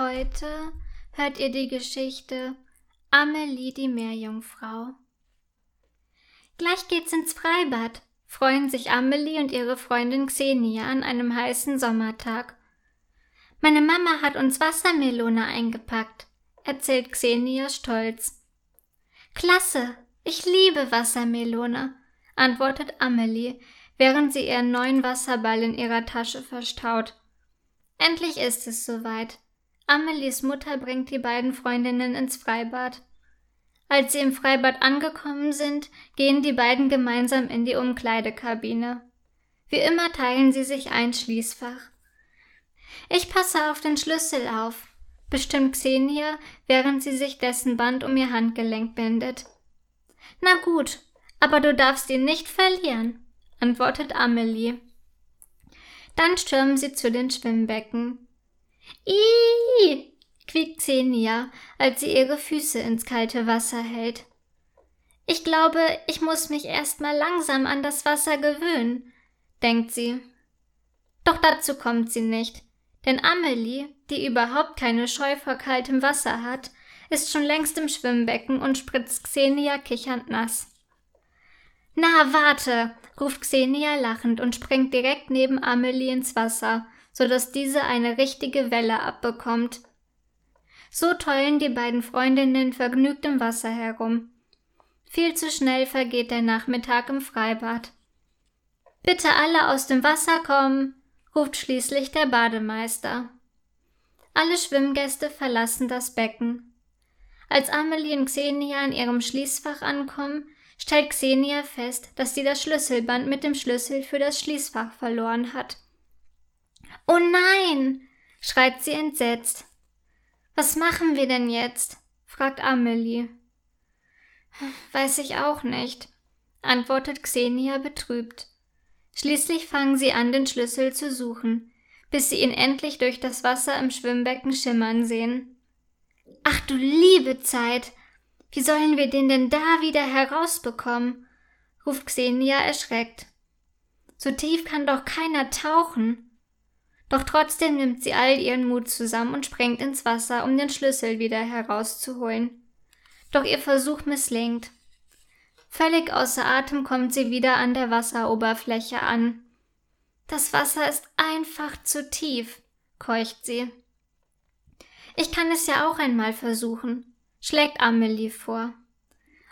Heute hört ihr die Geschichte Amelie die Meerjungfrau. Gleich geht's ins Freibad, freuen sich Amelie und ihre Freundin Xenia an einem heißen Sommertag. Meine Mama hat uns Wassermelone eingepackt, erzählt Xenia stolz. Klasse, ich liebe Wassermelone, antwortet Amelie, während sie ihren neuen Wasserball in ihrer Tasche verstaut. Endlich ist es soweit. Amelies Mutter bringt die beiden Freundinnen ins Freibad. Als sie im Freibad angekommen sind, gehen die beiden gemeinsam in die Umkleidekabine. Wie immer teilen sie sich ein Schließfach. Ich passe auf den Schlüssel auf, bestimmt Xenia, während sie sich dessen Band um ihr Handgelenk bindet. Na gut, aber du darfst ihn nicht verlieren, antwortet Amelie. Dann stürmen sie zu den Schwimmbecken. Ih! quiekt Xenia, als sie ihre Füße ins kalte Wasser hält. Ich glaube, ich muss mich erst mal langsam an das Wasser gewöhnen, denkt sie. Doch dazu kommt sie nicht, denn Amelie, die überhaupt keine Scheu vor kaltem Wasser hat, ist schon längst im Schwimmbecken und spritzt Xenia kichernd nass. Na, warte, ruft Xenia lachend und springt direkt neben Amelie ins Wasser, so dass diese eine richtige Welle abbekommt. So tollen die beiden Freundinnen vergnügt im Wasser herum. Viel zu schnell vergeht der Nachmittag im Freibad. Bitte alle aus dem Wasser kommen, ruft schließlich der Bademeister. Alle Schwimmgäste verlassen das Becken. Als Amelie und Xenia in ihrem Schließfach ankommen, stellt Xenia fest, dass sie das Schlüsselband mit dem Schlüssel für das Schließfach verloren hat. Oh nein! schreit sie entsetzt. Was machen wir denn jetzt? fragt Amelie. Weiß ich auch nicht, antwortet Xenia betrübt. Schließlich fangen sie an, den Schlüssel zu suchen, bis sie ihn endlich durch das Wasser im Schwimmbecken schimmern sehen. Ach du liebe Zeit! Wie sollen wir den denn da wieder herausbekommen? ruft Xenia erschreckt. So tief kann doch keiner tauchen. Doch trotzdem nimmt sie all ihren Mut zusammen und springt ins Wasser, um den Schlüssel wieder herauszuholen. Doch ihr Versuch misslingt. Völlig außer Atem kommt sie wieder an der Wasseroberfläche an. Das Wasser ist einfach zu tief, keucht sie. Ich kann es ja auch einmal versuchen, schlägt Amelie vor.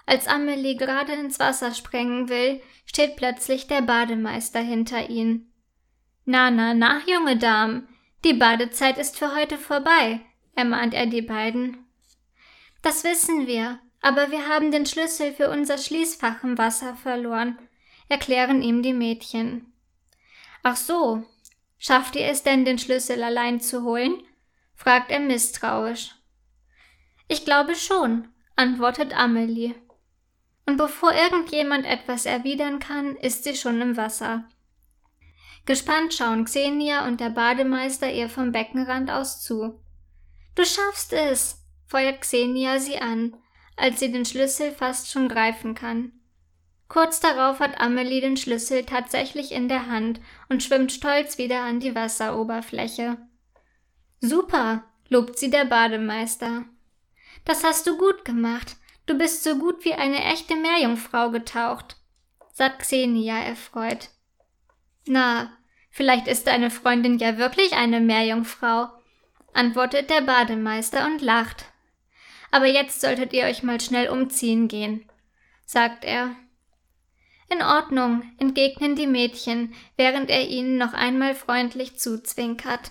Als Amelie gerade ins Wasser sprengen will, steht plötzlich der Bademeister hinter ihnen. Na, na, na, junge Damen, die Badezeit ist für heute vorbei, ermahnt er die beiden. Das wissen wir, aber wir haben den Schlüssel für unser Schließfach im Wasser verloren, erklären ihm die Mädchen. Ach so, schafft ihr es denn, den Schlüssel allein zu holen? fragt er misstrauisch. Ich glaube schon, antwortet Amelie. Und bevor irgendjemand etwas erwidern kann, ist sie schon im Wasser. Gespannt schauen Xenia und der Bademeister ihr vom Beckenrand aus zu. Du schaffst es, feuert Xenia sie an, als sie den Schlüssel fast schon greifen kann. Kurz darauf hat Amelie den Schlüssel tatsächlich in der Hand und schwimmt stolz wieder an die Wasseroberfläche. Super, lobt sie der Bademeister. Das hast du gut gemacht. Du bist so gut wie eine echte Meerjungfrau getaucht, sagt Xenia erfreut. Na, vielleicht ist deine Freundin ja wirklich eine Meerjungfrau, antwortet der Bademeister und lacht. Aber jetzt solltet ihr euch mal schnell umziehen gehen, sagt er. In Ordnung, entgegnen die Mädchen, während er ihnen noch einmal freundlich zuzwinkert.